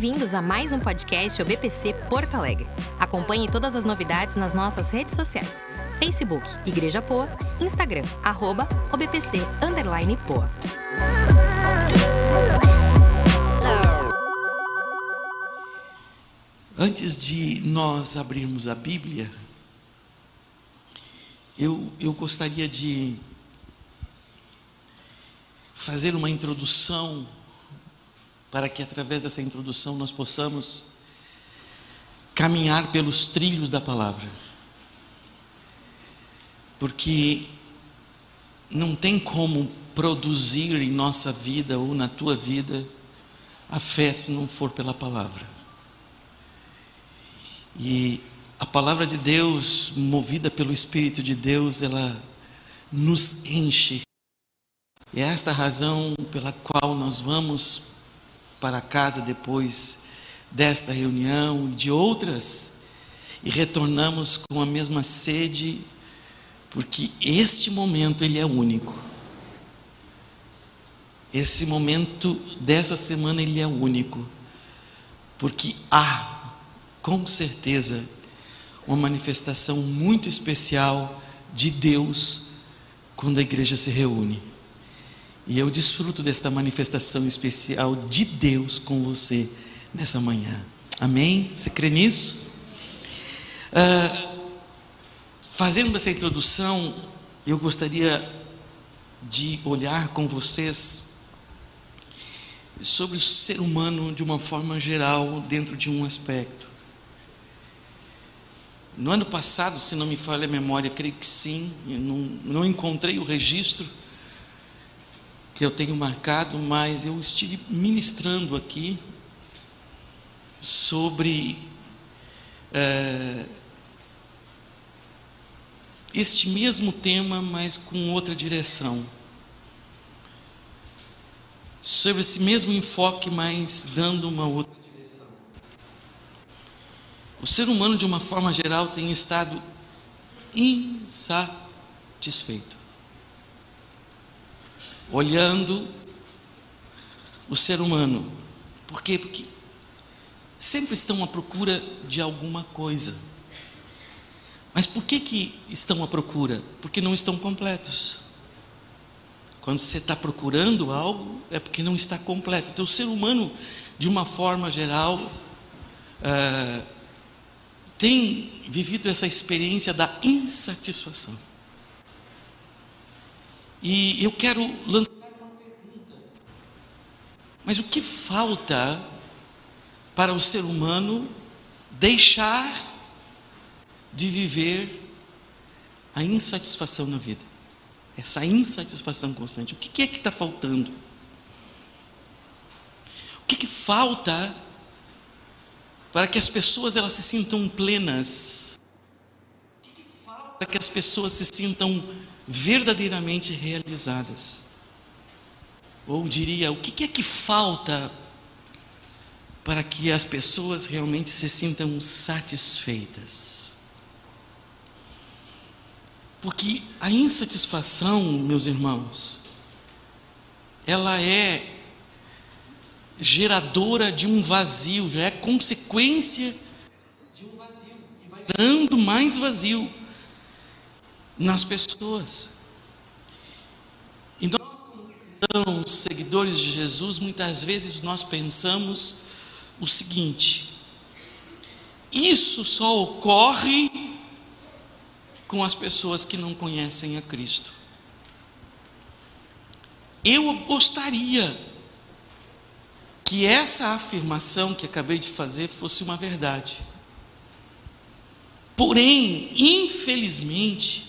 Bem-vindos a mais um podcast OBPC Porto Alegre. Acompanhe todas as novidades nas nossas redes sociais. Facebook Igreja Poa, Instagram arroba OBPC underline Poa. Antes de nós abrirmos a Bíblia, eu, eu gostaria de fazer uma introdução, para que através dessa introdução nós possamos caminhar pelos trilhos da palavra. Porque não tem como produzir em nossa vida ou na tua vida a fé se não for pela palavra. E a palavra de Deus, movida pelo Espírito de Deus, ela nos enche. E é esta a razão pela qual nós vamos para casa depois desta reunião e de outras e retornamos com a mesma sede, porque este momento ele é único. Esse momento dessa semana ele é único, porque há com certeza, uma manifestação muito especial de Deus quando a igreja se reúne. E eu desfruto desta manifestação especial de Deus com você nessa manhã. Amém? Você crê nisso? Uh, fazendo essa introdução, eu gostaria de olhar com vocês sobre o ser humano de uma forma geral, dentro de um aspecto. No ano passado, se não me falha a memória, creio que sim, não, não encontrei o registro que eu tenho marcado, mas eu estive ministrando aqui sobre é, este mesmo tema, mas com outra direção. Sobre esse mesmo enfoque, mas dando uma outra o ser humano, de uma forma geral, tem estado insatisfeito. Olhando o ser humano. Por quê? Porque sempre estão à procura de alguma coisa. Mas por que, que estão à procura? Porque não estão completos. Quando você está procurando algo, é porque não está completo. Então, o ser humano, de uma forma geral, uh, tem vivido essa experiência da insatisfação. E eu quero lançar uma pergunta. Mas o que falta para o ser humano deixar de viver a insatisfação na vida? Essa insatisfação constante. O que é que está faltando? O que, que falta para que as pessoas elas se sintam plenas, para que as pessoas se sintam verdadeiramente realizadas. Ou diria, o que é que falta para que as pessoas realmente se sintam satisfeitas? Porque a insatisfação, meus irmãos, ela é geradora de um vazio, já é consequência de um vazio, e vai dando mais vazio nas pessoas. E nós, como cristãos, seguidores de Jesus, muitas vezes nós pensamos o seguinte: isso só ocorre com as pessoas que não conhecem a Cristo. Eu gostaria que essa afirmação que acabei de fazer fosse uma verdade. Porém, infelizmente,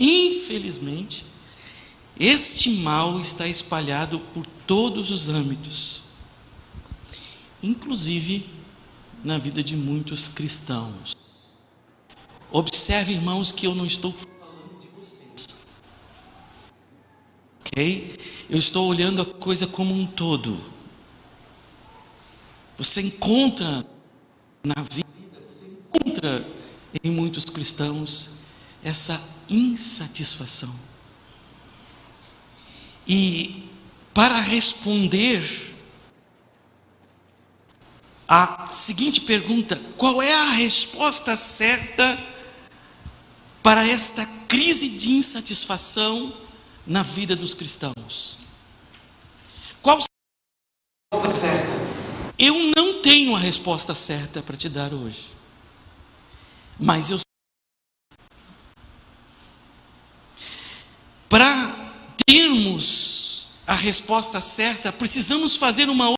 infelizmente, este mal está espalhado por todos os âmbitos, inclusive na vida de muitos cristãos. Observe, irmãos, que eu não estou falando de vocês. Ok? Eu estou olhando a coisa como um todo. Você encontra na vida, você encontra em muitos cristãos essa insatisfação. E para responder a seguinte pergunta: qual é a resposta certa para esta crise de insatisfação na vida dos cristãos? Qual a resposta certa? Eu não tenho a resposta certa para te dar hoje, mas eu para termos a resposta certa, precisamos fazer uma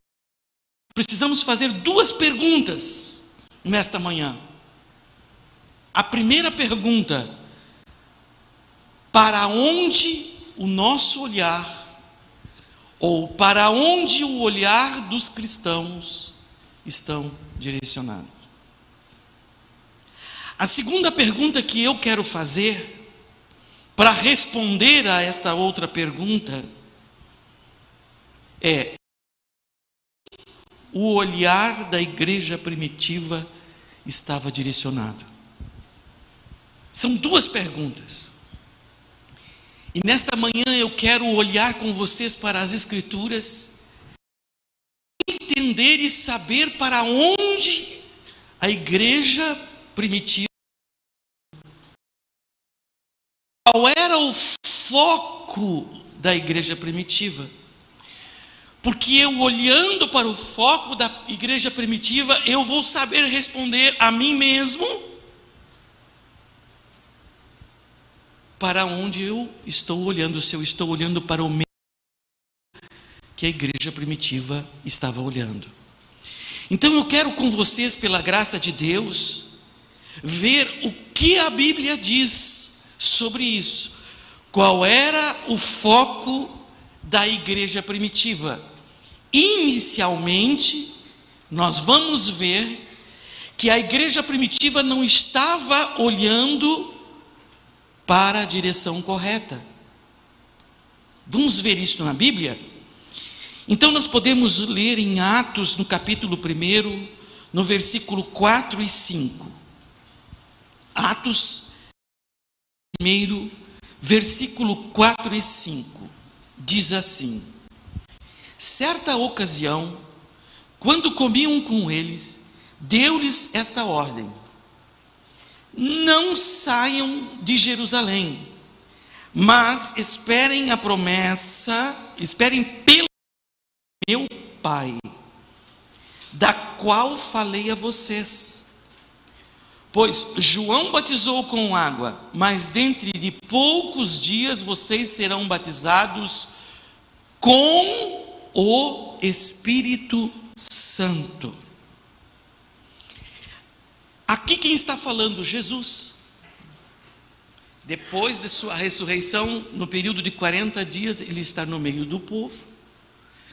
precisamos fazer duas perguntas nesta manhã. A primeira pergunta: para onde o nosso olhar, ou para onde o olhar dos cristãos estão direcionados? A segunda pergunta que eu quero fazer, para responder a esta outra pergunta, é: o olhar da igreja primitiva estava direcionado? São duas perguntas. E nesta manhã eu quero olhar com vocês para as Escrituras, entender e saber para onde a igreja primitiva, qual era o foco da igreja primitiva. Porque eu olhando para o foco da igreja primitiva, eu vou saber responder a mim mesmo para onde eu estou olhando, se eu estou olhando para o mesmo que a igreja primitiva estava olhando. Então eu quero com vocês, pela graça de Deus, ver o que a Bíblia diz sobre isso. Qual era o foco da igreja primitiva? Inicialmente, nós vamos ver que a igreja primitiva não estava olhando para a direção correta. Vamos ver isso na Bíblia? Então, nós podemos ler em Atos, no capítulo 1, no versículo 4 e 5. Atos 1, versículo 4 e 5, diz assim: Certa ocasião, quando comiam com eles, deu-lhes esta ordem: Não saiam de Jerusalém, mas esperem a promessa, esperem pelo meu Pai, da qual falei a vocês. Pois João batizou com água, mas dentro de poucos dias vocês serão batizados com o Espírito Santo. Aqui quem está falando? Jesus. Depois de sua ressurreição, no período de 40 dias, ele está no meio do povo,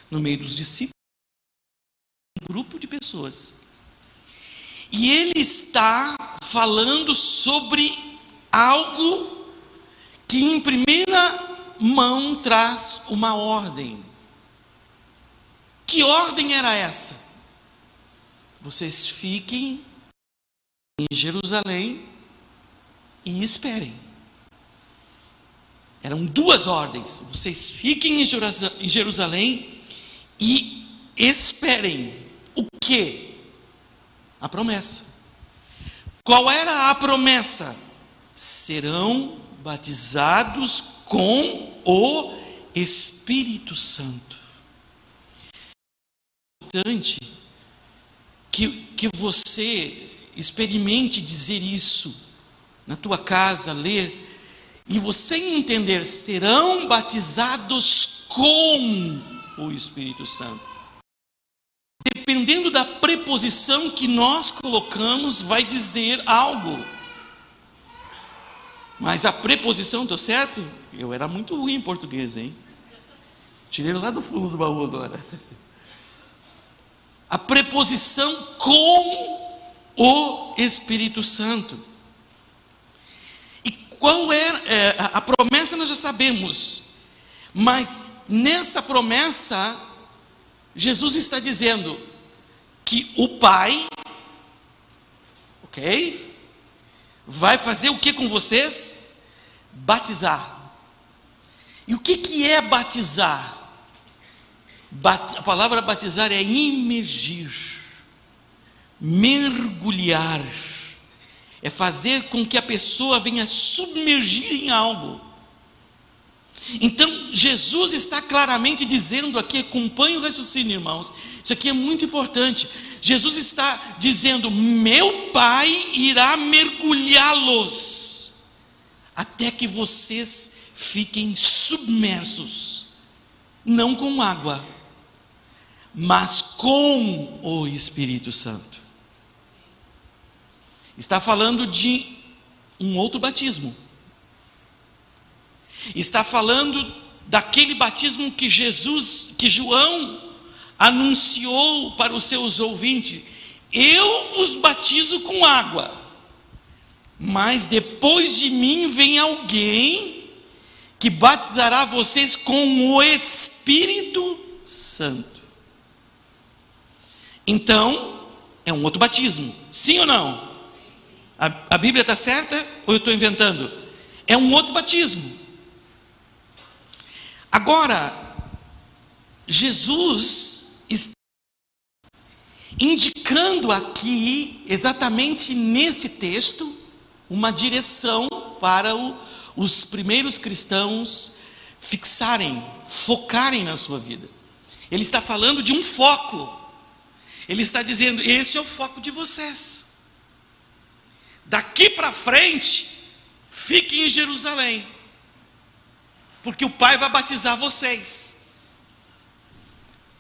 no meio dos discípulos, um grupo de pessoas. E ele está falando sobre algo que, em primeira mão, traz uma ordem. Que ordem era essa? Vocês fiquem em Jerusalém e esperem. Eram duas ordens. Vocês fiquem em Jerusalém e esperem. O que? A promessa. Qual era a promessa? Serão batizados com o Espírito Santo importante que, que você experimente dizer isso na tua casa, ler, e você entender, serão batizados com o Espírito Santo. Dependendo da preposição que nós colocamos, vai dizer algo. Mas a preposição, deu certo? Eu era muito ruim em português, hein? Tirei lá do fundo do baú agora a preposição com o Espírito Santo. E qual era é, a promessa nós já sabemos, mas nessa promessa Jesus está dizendo que o Pai, ok, vai fazer o que com vocês? Batizar. E o que, que é batizar? A palavra batizar é imergir. mergulhar, é fazer com que a pessoa venha submergir em algo. Então, Jesus está claramente dizendo aqui, acompanhe o raciocínio, irmãos. Isso aqui é muito importante. Jesus está dizendo: Meu Pai irá mergulhá-los, até que vocês fiquem submersos, não com água, mas com o Espírito Santo. Está falando de um outro batismo. Está falando daquele batismo que Jesus, que João anunciou para os seus ouvintes: Eu vos batizo com água, mas depois de mim vem alguém que batizará vocês com o Espírito Santo. Então, é um outro batismo, sim ou não? A, a Bíblia está certa ou eu estou inventando? É um outro batismo. Agora, Jesus está indicando aqui, exatamente nesse texto, uma direção para o, os primeiros cristãos fixarem, focarem na sua vida. Ele está falando de um foco. Ele está dizendo: esse é o foco de vocês. Daqui para frente, fiquem em Jerusalém porque o Pai vai batizar vocês.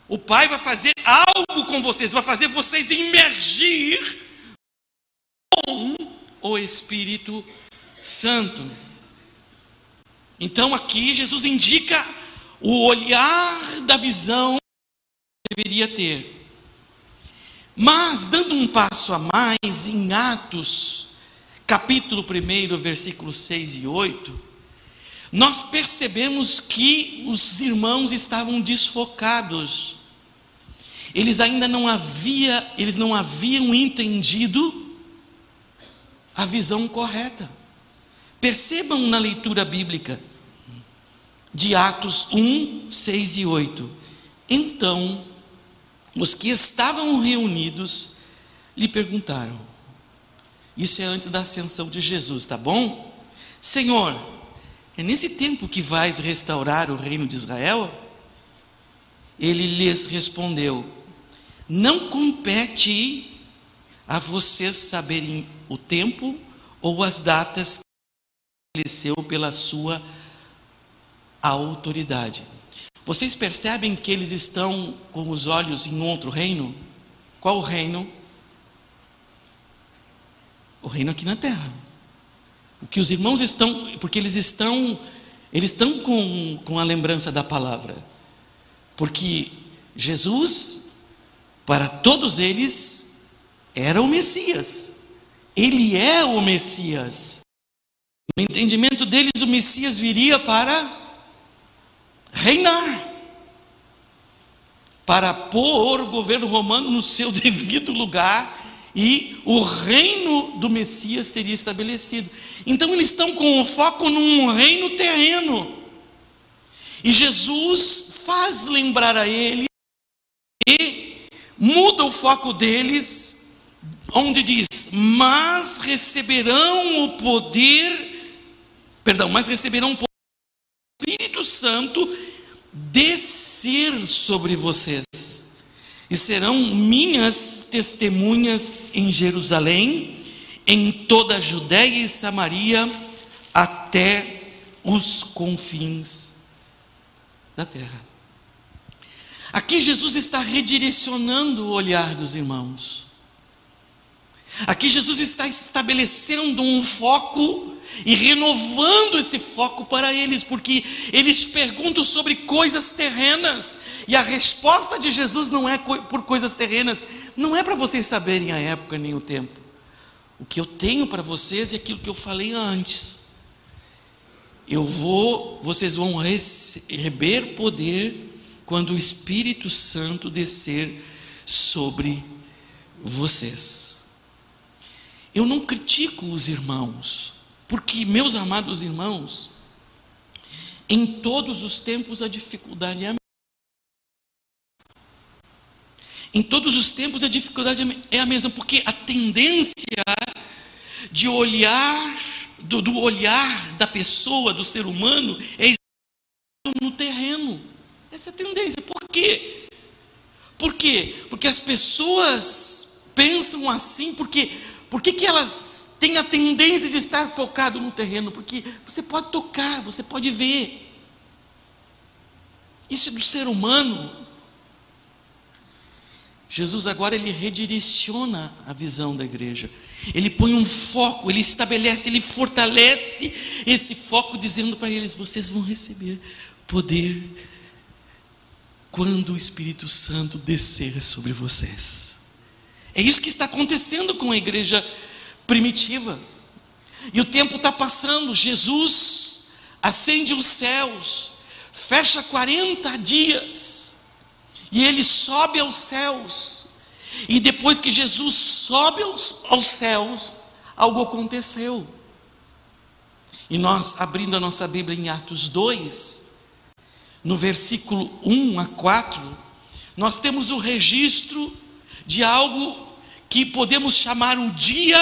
O Pai vai fazer algo com vocês, vai fazer vocês emergir com o Espírito Santo. Então aqui Jesus indica o olhar da visão que deveria ter. Mas, dando um passo a mais, em Atos, capítulo 1, versículos 6 e 8, nós percebemos que os irmãos estavam desfocados. Eles ainda não havia, eles não haviam entendido a visão correta. Percebam na leitura bíblica de Atos 1, 6 e 8. Então, os que estavam reunidos lhe perguntaram. Isso é antes da ascensão de Jesus, tá bom? Senhor, é nesse tempo que vais restaurar o reino de Israel? Ele lhes respondeu: Não compete a vocês saberem o tempo ou as datas que estabeleceu pela sua autoridade. Vocês percebem que eles estão com os olhos em outro reino? Qual o reino? O reino aqui na terra. O que os irmãos estão, porque eles estão, eles estão com, com a lembrança da palavra. Porque Jesus, para todos eles, era o Messias. Ele é o Messias. No entendimento deles, o Messias viria para reinar, para pôr o governo romano no seu devido lugar e o reino do Messias seria estabelecido. Então eles estão com o foco num reino terreno. E Jesus faz lembrar a eles e muda o foco deles, onde diz: "Mas receberão o poder, perdão, mas receberão o poder Santo descer sobre vocês." e serão minhas testemunhas em Jerusalém, em toda a Judéia e Samaria, até os confins da terra. Aqui Jesus está redirecionando o olhar dos irmãos. Aqui Jesus está estabelecendo um foco e renovando esse foco para eles, porque eles perguntam sobre coisas terrenas, e a resposta de Jesus não é por coisas terrenas, não é para vocês saberem a época nem o tempo. O que eu tenho para vocês é aquilo que eu falei antes. Eu vou, vocês vão receber poder quando o Espírito Santo descer sobre vocês. Eu não critico os irmãos, porque, meus amados irmãos, em todos os tempos a dificuldade é a Em todos os tempos a dificuldade é a mesma, porque a tendência de olhar, do, do olhar da pessoa, do ser humano, é no terreno. Essa é a tendência. Por quê? Por quê? Porque as pessoas pensam assim, porque por que, que elas têm a tendência de estar focado no terreno? Porque você pode tocar, você pode ver. Isso é do ser humano. Jesus agora ele redireciona a visão da igreja. Ele põe um foco, ele estabelece, ele fortalece esse foco, dizendo para eles: vocês vão receber poder quando o Espírito Santo descer sobre vocês. É isso que está acontecendo com a igreja primitiva. E o tempo está passando, Jesus acende os céus, fecha 40 dias, e ele sobe aos céus. E depois que Jesus sobe aos, aos céus, algo aconteceu. E nós, abrindo a nossa Bíblia em Atos 2, no versículo 1 a 4, nós temos o registro de algo que podemos chamar o dia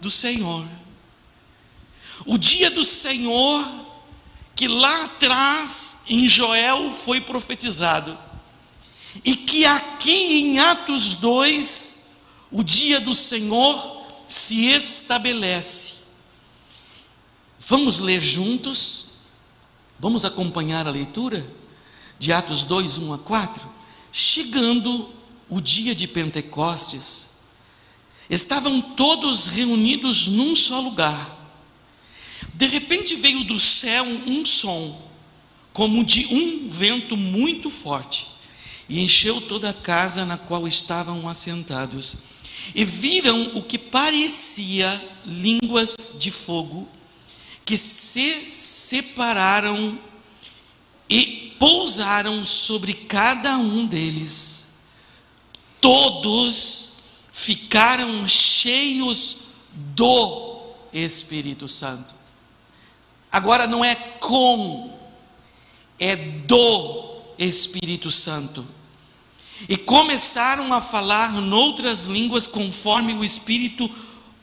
do Senhor. O dia do Senhor, que lá atrás em Joel foi profetizado, e que aqui em Atos 2, o dia do Senhor se estabelece. Vamos ler juntos Vamos acompanhar a leitura de Atos 2, 1 a 4? Chegando o dia de Pentecostes, estavam todos reunidos num só lugar. De repente veio do céu um som, como de um vento muito forte, e encheu toda a casa na qual estavam assentados. E viram o que parecia línguas de fogo que se separaram e pousaram sobre cada um deles. Todos ficaram cheios do Espírito Santo. Agora não é com, é do Espírito Santo. E começaram a falar noutras línguas conforme o Espírito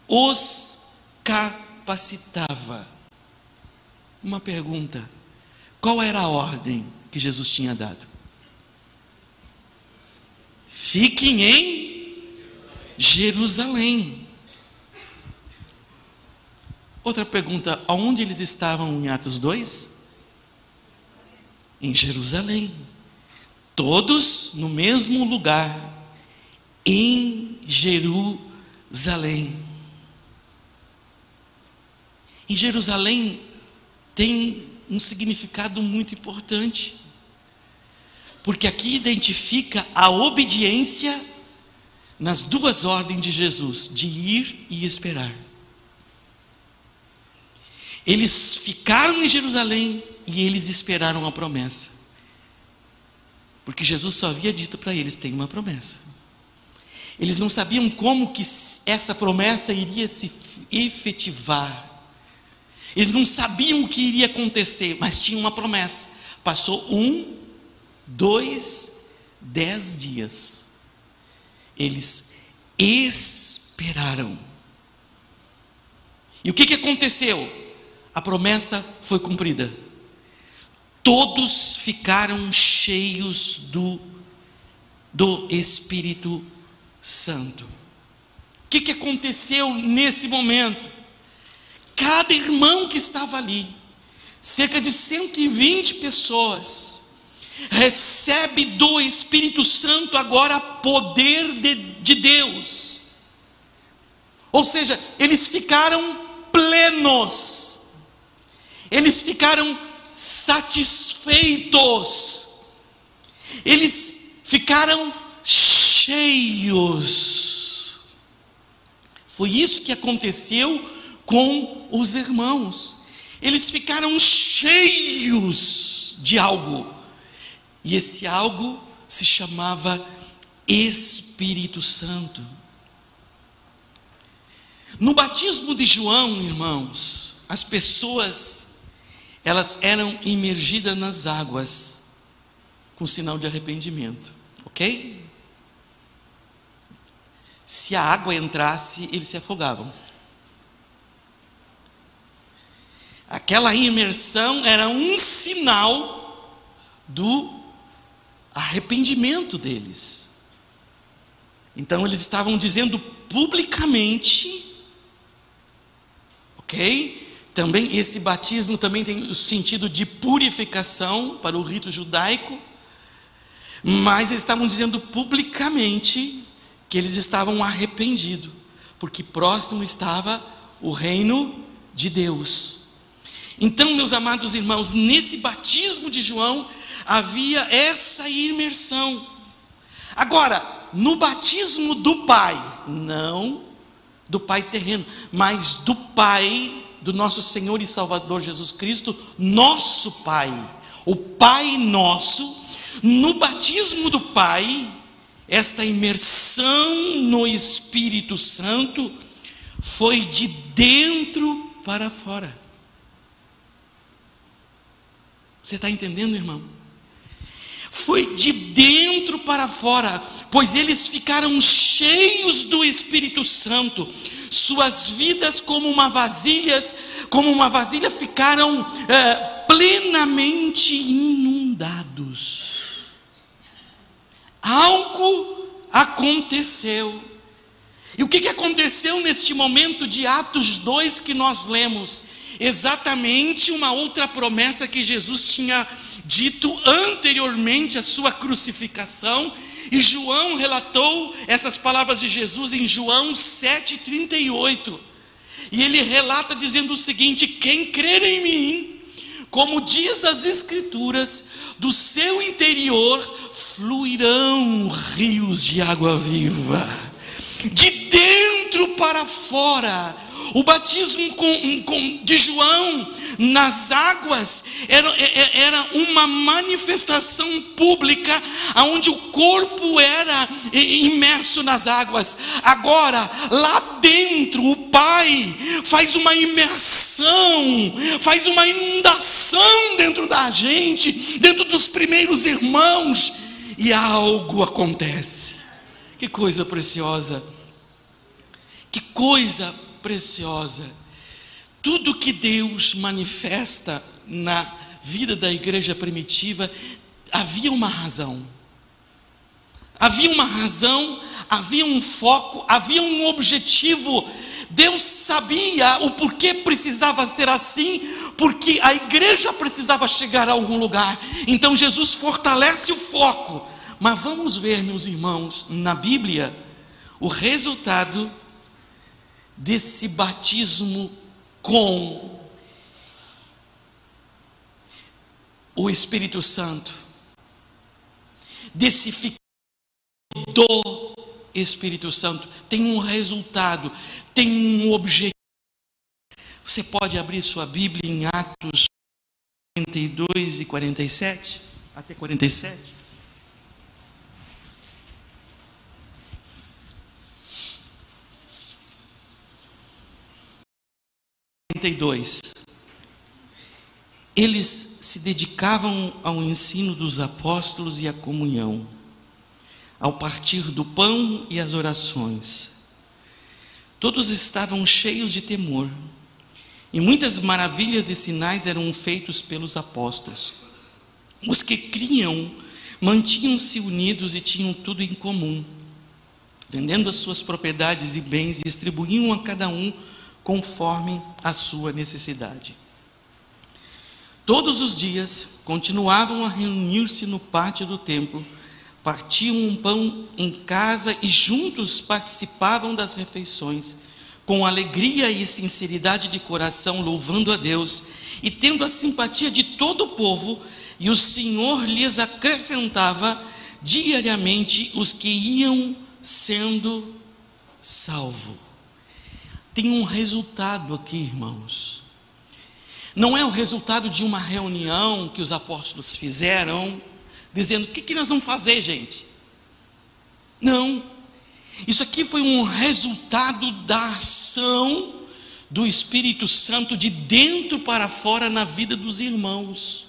os capacitava uma pergunta: qual era a ordem que Jesus tinha dado? Fiquem em Jerusalém. Outra pergunta: aonde eles estavam em Atos 2? Em Jerusalém. Todos no mesmo lugar, em Jerusalém. Em Jerusalém tem um significado muito importante, porque aqui identifica a obediência nas duas ordens de Jesus, de ir e esperar. Eles ficaram em Jerusalém e eles esperaram a promessa. Porque Jesus só havia dito para eles: tem uma promessa. Eles não sabiam como que essa promessa iria se efetivar. Eles não sabiam o que iria acontecer, mas tinha uma promessa. Passou um, dois, dez dias. Eles esperaram. E o que, que aconteceu? A promessa foi cumprida. Todos ficaram cheios do, do Espírito Santo. O que, que aconteceu nesse momento? Cada irmão que estava ali, cerca de 120 pessoas, recebe do Espírito Santo agora poder de, de Deus. Ou seja, eles ficaram plenos, eles ficaram satisfeitos, eles ficaram cheios. Foi isso que aconteceu com os irmãos. Eles ficaram cheios de algo. E esse algo se chamava Espírito Santo. No batismo de João, irmãos, as pessoas elas eram imergidas nas águas com sinal de arrependimento, OK? se a água entrasse, eles se afogavam. Aquela imersão era um sinal do arrependimento deles. Então eles estavam dizendo publicamente, ok? Também esse batismo também tem o sentido de purificação para o rito judaico, mas eles estavam dizendo publicamente que eles estavam arrependidos, porque próximo estava o reino de Deus. Então, meus amados irmãos, nesse batismo de João havia essa imersão. Agora, no batismo do Pai, não do Pai terreno, mas do Pai do nosso Senhor e Salvador Jesus Cristo, nosso Pai, o Pai nosso, no batismo do Pai, esta imersão no Espírito Santo foi de dentro para fora. Você está entendendo, irmão? Foi de dentro para fora, pois eles ficaram cheios do Espírito Santo. Suas vidas como uma vasilhas, como uma vasilha, ficaram é, plenamente inundados. Algo aconteceu. E o que aconteceu neste momento de Atos 2 que nós lemos? Exatamente uma outra promessa que Jesus tinha dito anteriormente à sua crucificação, e João relatou essas palavras de Jesus em João 7,38. E ele relata dizendo o seguinte: Quem crer em mim, como diz as Escrituras, do seu interior fluirão rios de água viva, de dentro para fora o batismo com, com, de João nas águas era, é, é, era uma manifestação pública, onde o corpo era imerso nas águas. Agora, lá dentro, o Pai faz uma imersão, faz uma inundação dentro da gente, dentro dos primeiros irmãos, e algo acontece. Que coisa preciosa! Que coisa preciosa. Tudo que Deus manifesta na vida da igreja primitiva, havia uma razão. Havia uma razão, havia um foco, havia um objetivo. Deus sabia o porquê precisava ser assim, porque a igreja precisava chegar a algum lugar. Então Jesus fortalece o foco. Mas vamos ver, meus irmãos, na Bíblia, o resultado desse batismo com o Espírito Santo, desse ficar do Espírito Santo, tem um resultado, tem um objetivo. Você pode abrir sua Bíblia em Atos 42 e 47, até 47. 42. Eles se dedicavam ao ensino dos apóstolos e à comunhão, ao partir do pão e às orações. Todos estavam cheios de temor, e muitas maravilhas e sinais eram feitos pelos apóstolos. Os que criam mantinham-se unidos e tinham tudo em comum, vendendo as suas propriedades e bens, distribuíam a cada um conforme a sua necessidade. Todos os dias continuavam a reunir-se no pátio do templo, partiam um pão em casa e juntos participavam das refeições, com alegria e sinceridade de coração, louvando a Deus e tendo a simpatia de todo o povo, e o Senhor lhes acrescentava diariamente os que iam sendo salvos tem um resultado aqui, irmãos. Não é o resultado de uma reunião que os apóstolos fizeram, dizendo: o que, que nós vamos fazer, gente? Não. Isso aqui foi um resultado da ação do Espírito Santo de dentro para fora na vida dos irmãos.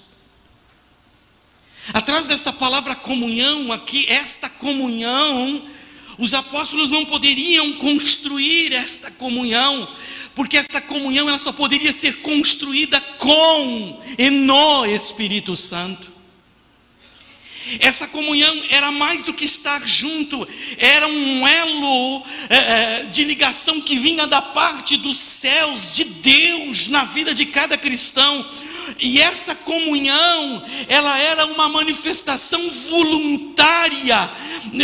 Atrás dessa palavra comunhão aqui, esta comunhão Os apóstolos não poderiam construir esta comunhão, porque esta comunhão ela só poderia ser construída com e no Espírito Santo. Essa comunhão era mais do que estar junto, era um elo é, de ligação que vinha da parte dos céus, de Deus, na vida de cada cristão. E essa comunhão, ela era uma manifestação voluntária,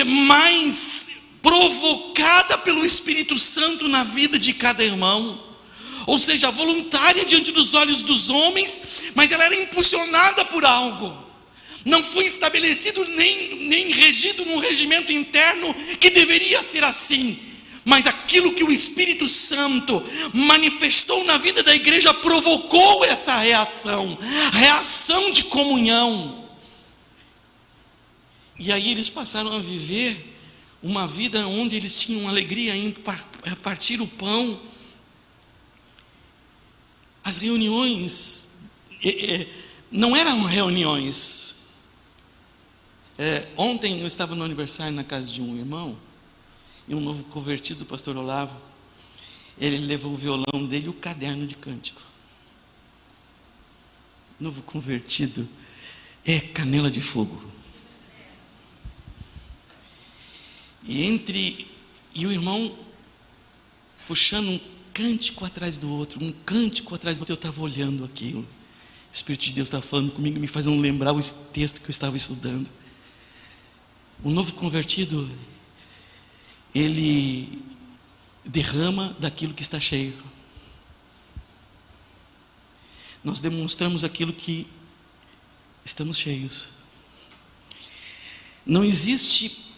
mas provocada pelo Espírito Santo na vida de cada irmão. Ou seja, voluntária diante dos olhos dos homens, mas ela era impulsionada por algo. Não foi estabelecido nem, nem regido num regimento interno que deveria ser assim. Mas aquilo que o Espírito Santo manifestou na vida da igreja provocou essa reação reação de comunhão. E aí eles passaram a viver uma vida onde eles tinham alegria em partir o pão. As reuniões não eram reuniões. É, ontem eu estava no aniversário na casa de um irmão, e um novo convertido, o pastor Olavo, ele levou o violão dele e o caderno de cântico. Novo convertido é canela de fogo. E entre e o irmão puxando um cântico atrás do outro, um cântico atrás do outro, eu estava olhando aquilo. O Espírito de Deus estava falando comigo, me fazendo lembrar o texto que eu estava estudando. O novo convertido, ele derrama daquilo que está cheio. Nós demonstramos aquilo que estamos cheios. Não existe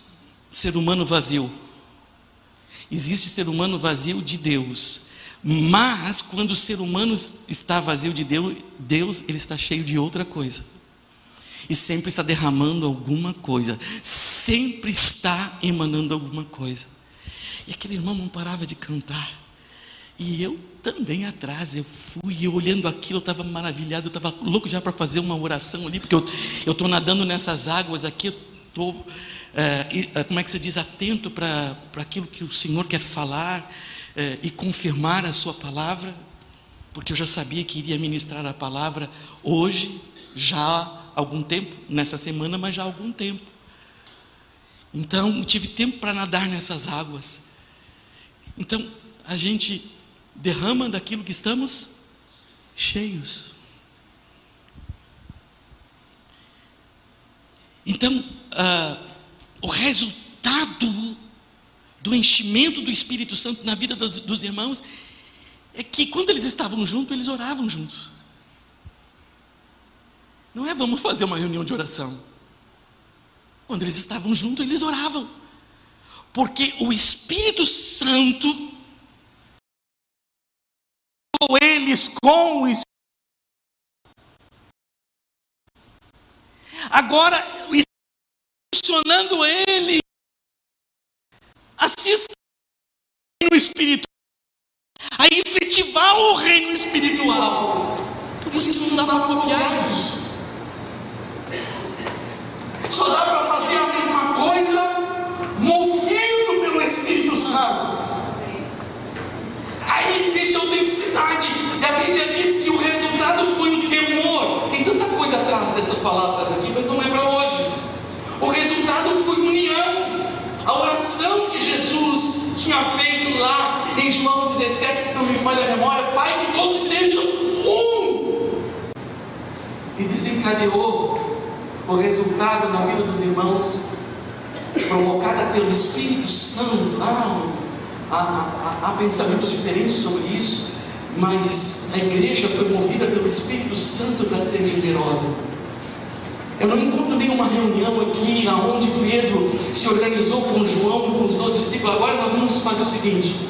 ser humano vazio. Existe ser humano vazio de Deus. Mas quando o ser humano está vazio de Deus, Deus ele está cheio de outra coisa. E sempre está derramando alguma coisa, sempre está emanando alguma coisa. E aquele irmão não parava de cantar. E eu também atrás, eu fui olhando aquilo, eu estava maravilhado, eu estava louco já para fazer uma oração ali, porque eu estou nadando nessas águas aqui, eu estou é, como é que se diz, atento para aquilo que o Senhor quer falar é, e confirmar a Sua palavra, porque eu já sabia que iria ministrar a palavra hoje, já há algum tempo, nessa semana, mas já há algum tempo. Então, tive tempo para nadar nessas águas. Então, a gente derrama daquilo que estamos cheios. Então, uh, o resultado do enchimento do Espírito Santo na vida dos, dos irmãos é que quando eles estavam juntos, eles oravam juntos. Não é vamos fazer uma reunião de oração. Quando eles estavam juntos, eles oravam. Porque o Espírito Santo, eles com o Espírito Agora, o funcionando ele. Assista o reino espiritual. A efetivar o reino espiritual. Por isso que não dá para copiar isso. Só dá para fazer a mesma coisa movido pelo Espírito Santo. Aí existe autenticidade. E a Bíblia diz que o resultado foi um temor. Tem tanta coisa atrás dessas palavras aqui, mas não é para hoje. O resultado foi união. A oração que Jesus tinha feito lá em João 17, se não me falha a memória, Pai, que todos sejam um. E desencadeou o resultado na vida dos irmãos, provocada pelo Espírito Santo. Ah, há, há, há pensamentos diferentes sobre isso, mas a igreja foi movida pelo Espírito Santo para ser generosa. Eu não encontro nenhuma reunião aqui onde Pedro se organizou com João com os dois discípulos. Agora nós vamos fazer o seguinte: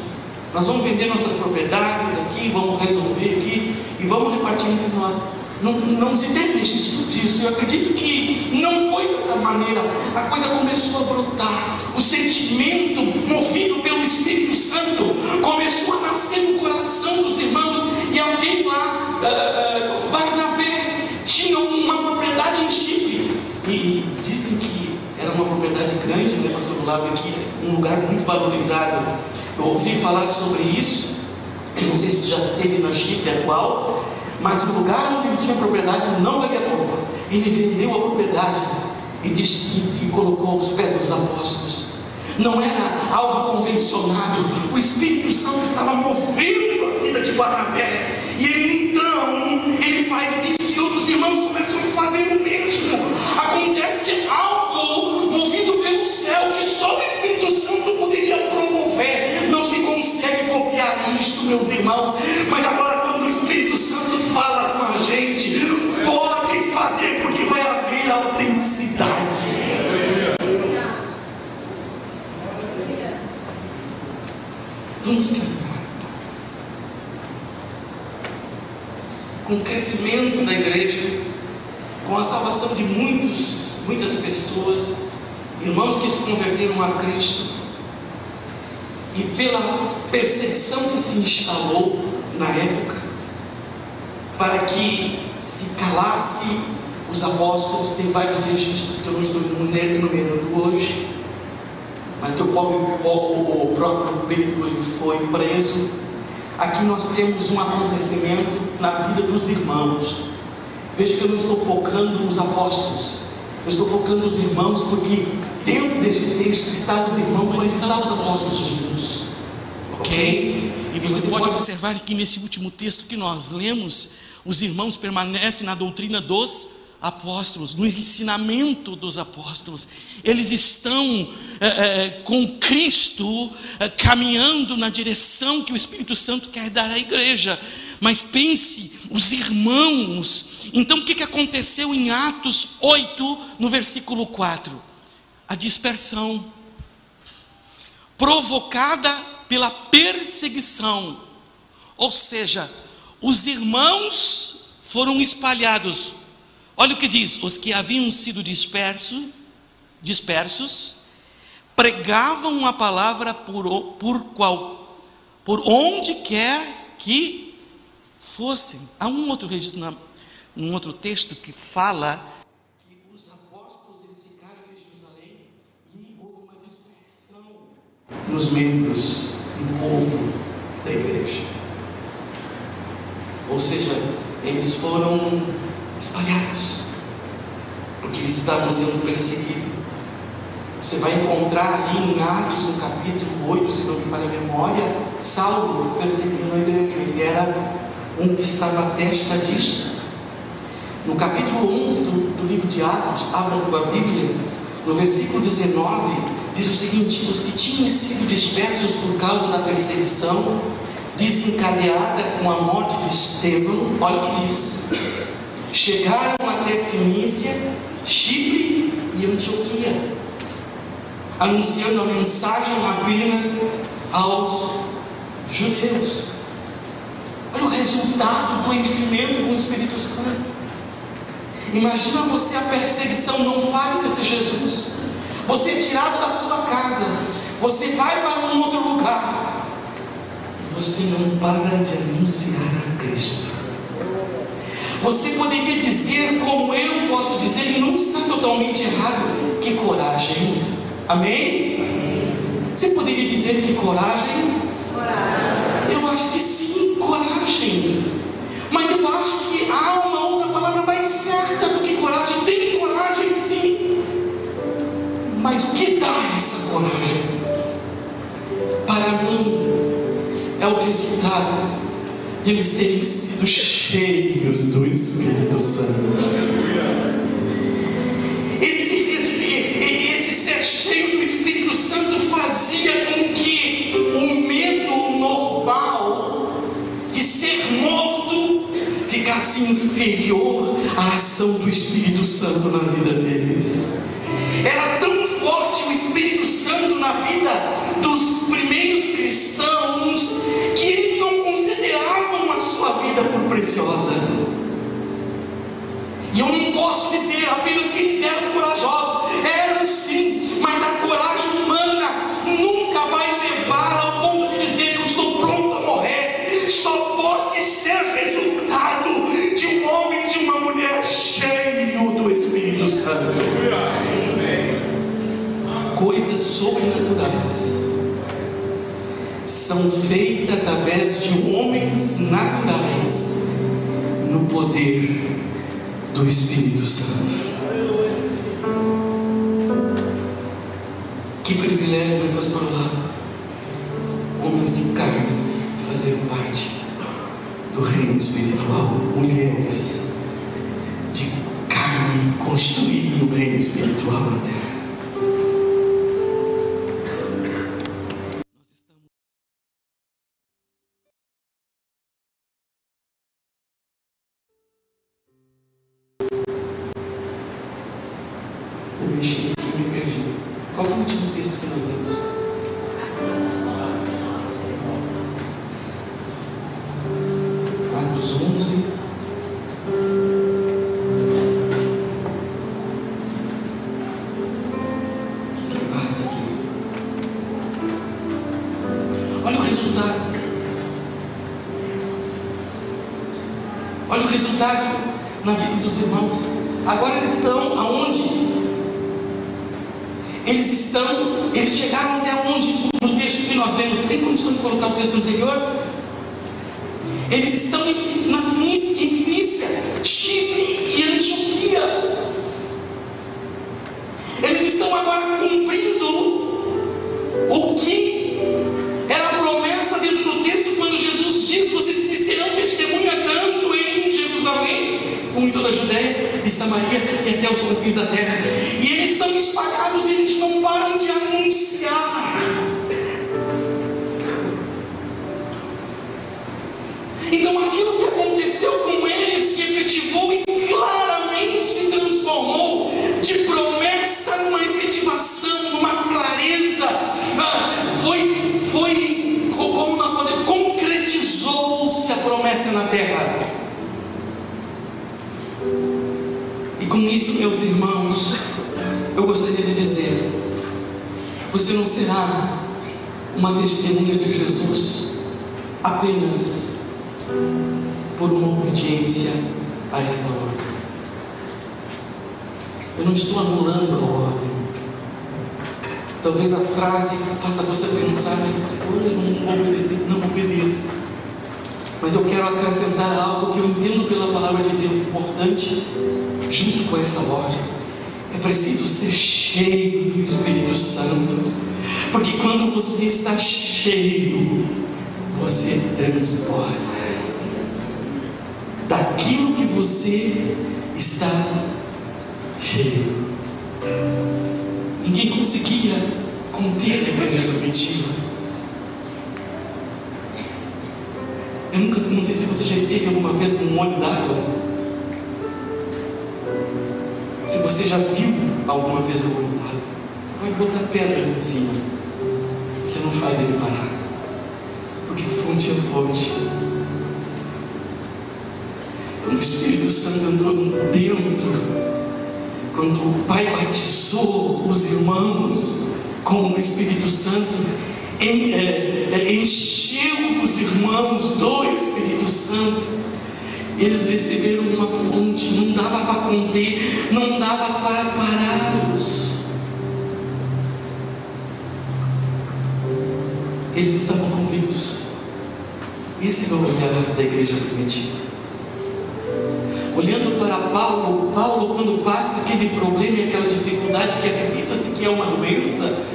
nós vamos vender nossas propriedades aqui, vamos resolver aqui e vamos repartir entre nós. Não, não se tem registro disso. Eu acredito que não foi dessa maneira. A coisa começou a brotar. O sentimento, movido pelo Espírito Santo, começou a nascer no coração dos irmãos. E alguém lá, uh, Barnabé, tinha uma propriedade em Chipre. E dizem que era uma propriedade grande, né, pastor Olavo, aqui um lugar muito valorizado. Eu ouvi falar sobre isso, eu não sei se já esteve na Chipre atual, mas o lugar onde ele tinha propriedade não valia pouco. Ele vendeu a propriedade e, disse, e colocou aos pés dos apóstolos. Não era algo convencionado. O Espírito Santo estava movendo a vida de Barnabé. E ele então, ele faz isso e outros irmãos começam a fazer o mesmo. Acontece algo meus irmãos. Mas agora, quando o Espírito Santo fala com a gente, pode fazer, porque vai haver autenticidade. Vamos caminhar. Com o crescimento da igreja, com a salvação de muitos, muitas pessoas, irmãos que se converteram a Cristo, e pela perseguição que se instalou na época, para que se calasse os apóstolos, tem vários registros que eu não estou enumerando hoje, mas que o próprio, o próprio Pedro ele foi preso. Aqui nós temos um acontecimento na vida dos irmãos. Veja que eu não estou focando nos apóstolos, eu estou focando nos irmãos, porque dentro deste texto está os irmãos, mas está os apóstolos juntos. Ok? E você, pode observar que nesse último texto que nós lemos, os irmãos permanecem na doutrina dos apóstolos, no ensinamento dos apóstolos. Eles estão é, é, com Cristo é, caminhando na direção que o Espírito Santo quer dar à igreja. Mas pense, os irmãos. Então o que, que aconteceu em Atos 8, no versículo 4? A dispersão provocada pela perseguição. Ou seja, os irmãos foram espalhados Olha o que diz: os que haviam sido dispersos, dispersos, pregavam a palavra por, por qual, por onde quer que fossem. Há um outro registro, um outro texto que fala que os apóstolos eles ficaram em Jerusalém e houve uma dispersão nos membros do povo da igreja. Ou seja, eles foram espalhados, porque eles estavam sendo perseguidos. Você vai encontrar ali em Atos, no capítulo 8, se não me falha a memória, Saulo perseguindo a igreja. Ele era um que estava à testa disso. No capítulo 11 do, do livro de Atos, abra a Bíblia, no versículo 19, diz o seguinte: Os que tinham sido dispersos por causa da perseguição, desencadeada com a morte de Estevão, olha o que diz chegaram até Fenícia, Chipre e Antioquia, anunciando a mensagem apenas aos judeus. Olha o resultado do enchimento com o Espírito Santo. Imagina você a perseguição, não fale desse Jesus. Você é tirado da sua casa, você vai para um outro lugar, você não para de anunciar a Cristo. Você poderia dizer, como eu posso dizer, e não está totalmente errado, que coragem. Amém? Você poderia dizer que coragem? Coragem. Eu acho que sim, coragem. Mas eu acho que há uma essa coragem? Para mim, é o resultado de eles terem sido cheios do Espírito Santo. Esse, esse ser cheio do Espírito Santo fazia com que o medo normal de ser morto ficasse inferior à ação do Espírito Santo na vida deles. Espírito Santo na vida dos primeiros cristãos que eles não consideravam a sua vida por preciosa. E eu não posso dizer apenas que eles eram corajosos, Coisas sobrenaturais são feitas através de homens naturais no poder do Espírito Santo. Na vida dos irmãos. Agora eles estão aonde? Eles estão, eles chegaram até onde? No texto que nós lemos, tem condição de colocar o texto anterior? Eles em toda a Judéia e Samaria e até os confins da terra. E eles são espalhados e eles não param de anunciar. Testemunha de Jesus apenas por uma obediência a esta ordem. Eu não estou anulando a ordem. Talvez a frase faça você pensar, mas pastor, eu não obedecer, não obedeça. Mas eu quero acrescentar algo que eu entendo pela palavra de Deus importante junto com essa ordem, é preciso ser cheio do Espírito Santo, porque quando você está cheio, você transporta daquilo que você está cheio. Ninguém conseguia conter a igreja primitiva. Eu nunca, não sei se você já esteve alguma vez num molho d'água. Se você já viu alguma vez o olho d'água, você pode botar pedra em cima. Você não faz ele parar. Porque fonte é fonte. Quando o Espírito Santo entrou dentro, quando o Pai batizou os irmãos com o Espírito Santo, é, é, encheu os irmãos do Espírito Santo eles receberam uma fonte, não dava para conter, não dava para pará-los. Eles estavam convictos. Esse é o olhar da igreja primitiva. Olhando para Paulo, Paulo, quando passa aquele problema e aquela dificuldade que acredita-se que é uma doença,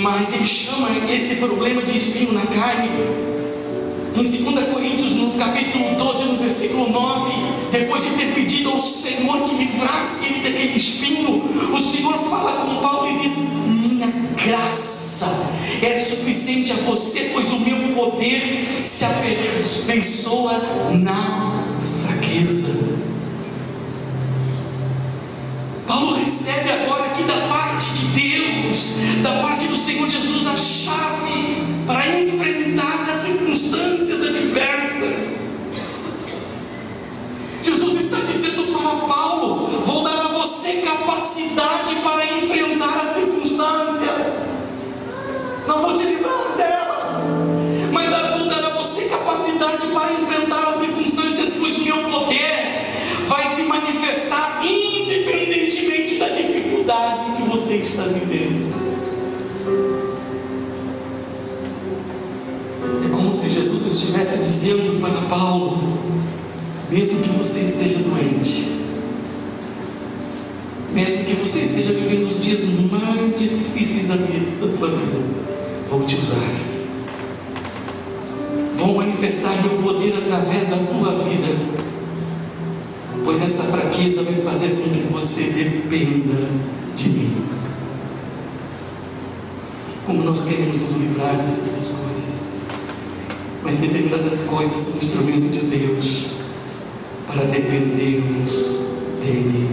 mas ele chama esse problema de espinho na carne, em 2 Coríntios, no capítulo 12, no versículo 9, depois de ter pedido ao Senhor que livrasse ele daquele espinho, o Senhor fala com Paulo e diz: Minha graça é suficiente a você, pois o meu poder se aperfeiçoa na fraqueza. Paulo recebe agora aqui da parte de Deus, da parte do Senhor Jesus, a chave para enfrentar as circunstâncias adversas. Jesus está dizendo para Paulo: vou dar a você capacidade para enfrentar as circunstâncias. Não vou te livrar delas, mas vou dar a você capacidade para enfrentar as circunstâncias, pois o meu poder vai se manifestar independentemente da dificuldade que você está vivendo. É como se Jesus estivesse dizendo para Paulo: mesmo que você esteja doente, mesmo que você esteja vivendo os dias mais difíceis da, vida, da vida, vou te usar. Vou manifestar meu poder através da tua vida, pois esta fraqueza vai fazer com que você dependa de mim. Como nós queremos nos livrar dessas coisas, mas determinadas coisas são instrumento de Deus para dependermos dEle.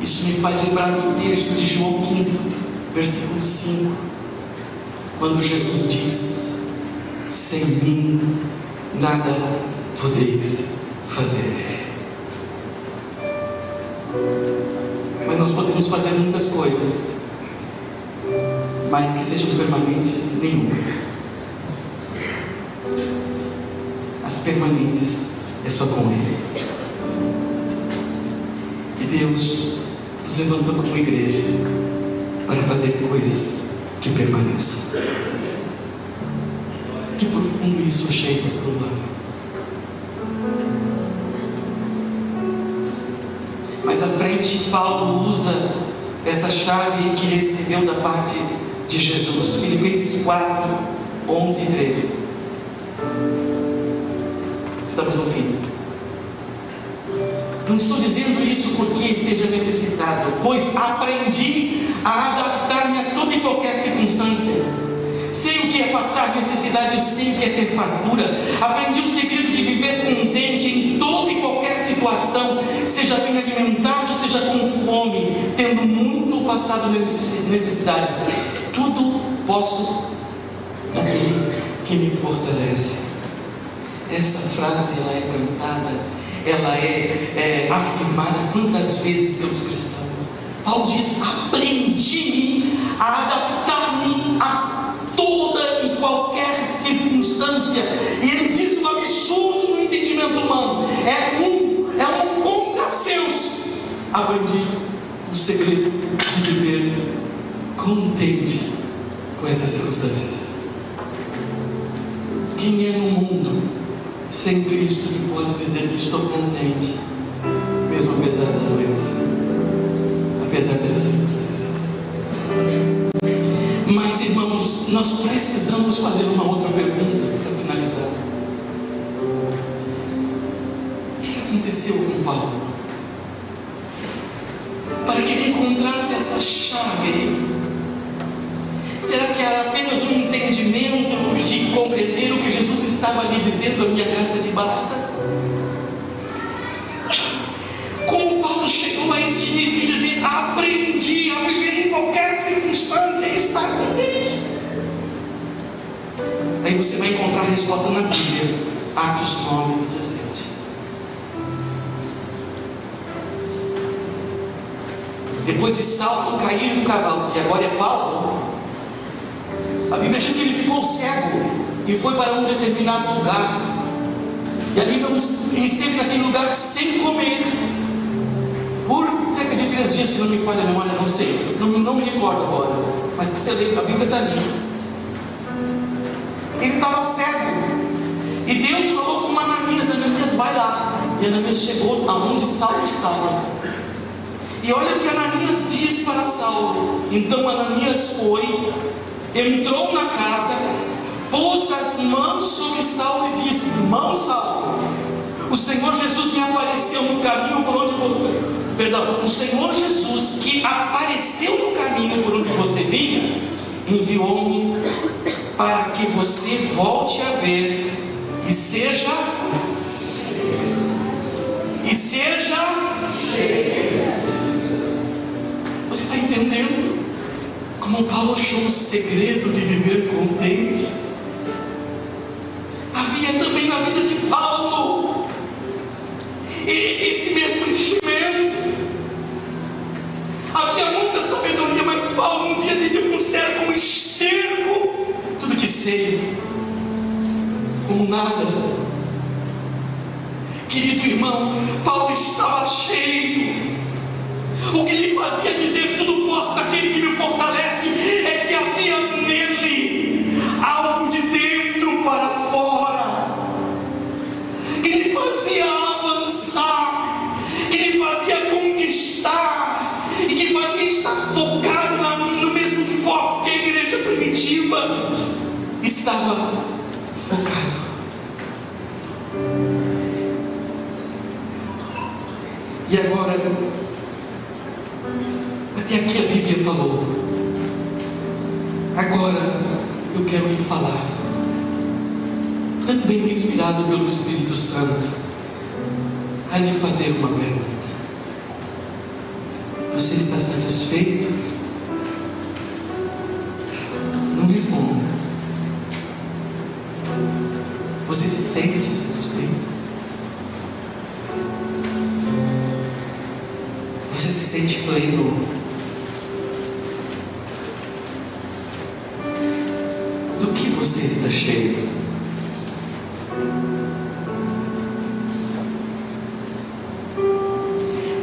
Isso me faz lembrar do texto de João 15, versículo 5, quando Jesus diz: Sem mim nada podeis fazer. Mas nós podemos fazer muitas coisas, mas que sejam permanentes, nenhuma. As permanentes é só com Ele. E Deus nos levantou como igreja para fazer coisas que permaneçam. Que profundo isso achei, pastor Olavo. Mais à frente, Paulo usa essa chave que recebeu da parte de Jesus. Filipenses 4, 11 e 13. Estamos no fim. Não estou dizendo isso porque esteja necessitado, pois aprendi a adaptar-me a toda e qualquer circunstância. Sei o que é passar necessidade, eu sei o que é ter fartura. Aprendi o segredo de viver contente em toda e qualquer situação, seja bem alimentado, seja com fome, tendo muito passado necessidade. Tudo posso naquele que me fortalece. Essa frase ela é cantada, ela é, é afirmada quantas vezes pelos cristãos. Paulo diz: aprendi a adaptar-me a toda e qualquer circunstância. E ele diz um absurdo no entendimento humano. É um, é um contrassenso. Aprendi o segredo de viver contente com essas circunstâncias. Quem é no mundo sem Cristo que pode dizer que estou contente, mesmo apesar da doença, apesar dessas basta? Como Paulo chegou a este nível de dizer, aprendi a viver em qualquer circunstância e estar contente? Aí você vai encontrar a resposta na Bíblia, Atos 9, 17. Depois de Saulo cair do cavalo, que agora é Paulo, a Bíblia diz que ele ficou cego e foi para um determinado lugar. E ali ele esteve naquele lugar sem comer. Por cerca de três dias, se não me falha a memória, não sei. Não, não me recordo agora. Mas se você ler, a Bíblia está ali. Ele estava cego. E Deus falou com Ananias, Ananias vai lá. E Ananias chegou aonde Saulo estava. E olha o que Ananias diz para Saulo. Então Ananias foi entrou na casa, pôs as mãos sobre Saulo e disse: Irmão Saulo, o Senhor Jesus me apareceu no caminho por onde você. Perdão, o Senhor Jesus que apareceu no caminho por onde você vinha, enviou-me para que você volte a ver e seja e seja você está entendendo? Como Paulo achou o segredo de viver contente. Paulo um dia dizia: Eu considero como esterco tudo que sei, como nada. Querido irmão, Paulo estava cheio o que lhe fazia dizer inspirado pelo Espírito Santo, a lhe fazer uma pergunta.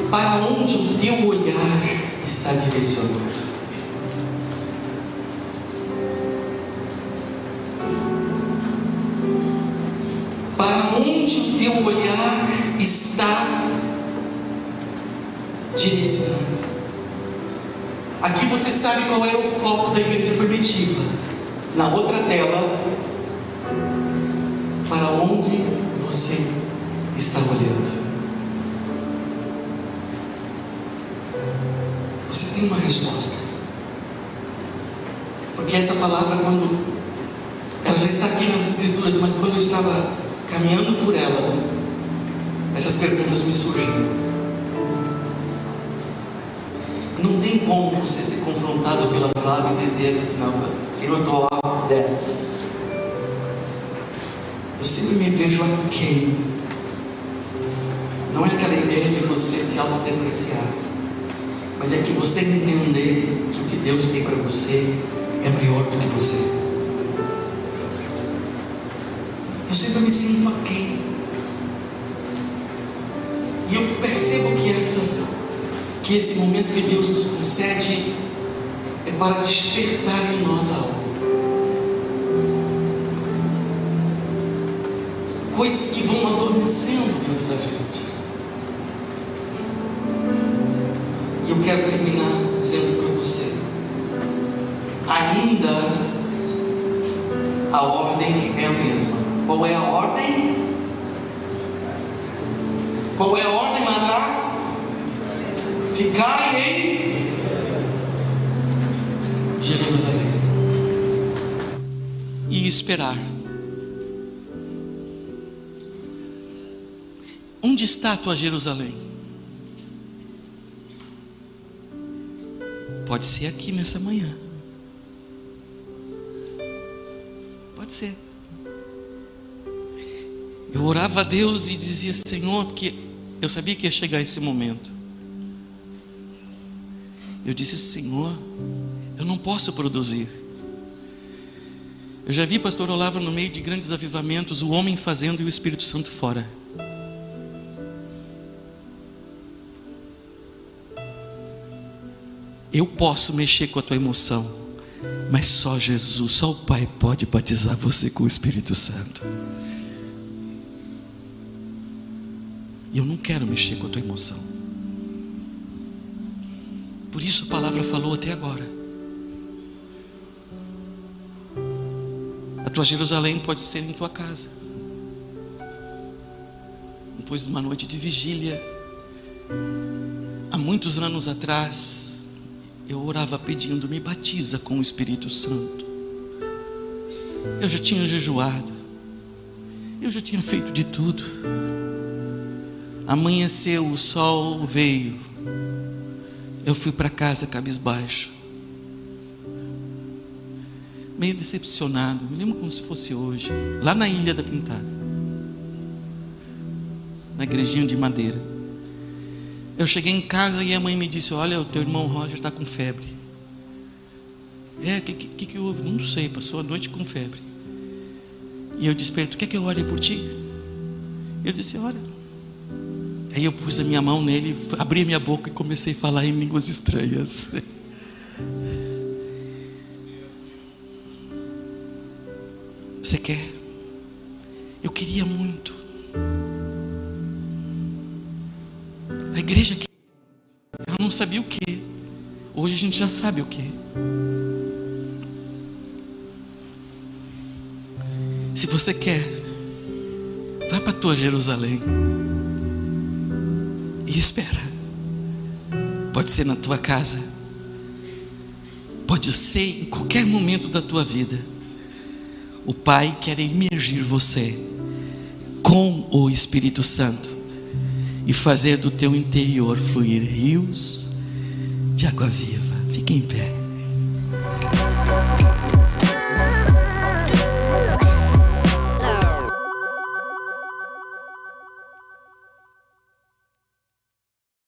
Para onde o teu olhar está direcionado? Para onde o teu olhar está direcionado? Aqui você sabe qual era o foco da igreja primitiva. Na outra tela, para onde você está olhando? Tem uma resposta. Porque essa palavra, quando ela já está aqui nas Escrituras, mas quando eu estava caminhando por ela, essas perguntas me surgiram. Não tem como você ser confrontado pela palavra e dizer no final, Senhor, estou a 10. Eu sempre me vejo aquém. Não é aquela ideia de você se autodepreciar, mas é que você entender que o que Deus tem para você é maior do que você. Eu sempre me sinto aquém. E eu percebo que essas que esse momento que Deus nos concede é para despertar em nós algo. Coisas que vão adormecendo dentro da gente. Quero terminar dizendo para você: ainda a ordem é a mesma. Qual é a ordem? Qual é a ordem lá atrás? Ficar em Jerusalém e esperar. Onde está a tua Jerusalém? Pode ser aqui nessa manhã. Pode ser. Eu orava a Deus e dizia: Senhor, porque eu sabia que ia chegar esse momento. Eu disse: Senhor, eu não posso produzir. Eu já vi pastor Olavo no meio de grandes avivamentos, o homem fazendo e o Espírito Santo fora. Eu posso mexer com a tua emoção, mas só Jesus, só o Pai pode batizar você com o Espírito Santo. E eu não quero mexer com a tua emoção. Por isso a palavra falou até agora. A tua Jerusalém pode ser em tua casa. Depois de uma noite de vigília, há muitos anos atrás, eu orava pedindo: me batiza com o Espírito Santo. Eu já tinha jejuado, eu já tinha feito de tudo. Amanheceu, o sol veio. Eu fui para casa cabisbaixo. Meio decepcionado, me lembro como se fosse hoje, lá na Ilha da Pintada, na igrejinha de madeira. Eu cheguei em casa e a mãe me disse: Olha, o teu irmão Roger está com febre. É, o que, que, que houve? Não sei, passou a noite com febre. E eu desperto: Quer que eu ore por ti? Eu disse: Olha. Aí eu pus a minha mão nele, abri a minha boca e comecei a falar em línguas estranhas. Você quer? Eu queria muito. Igreja que ela não sabia o que. Hoje a gente já sabe o que. Se você quer, vai para a tua Jerusalém e espera. Pode ser na tua casa, pode ser em qualquer momento da tua vida. O Pai quer imergir você com o Espírito Santo e fazer do teu interior fluir rios de água viva. Fique em pé.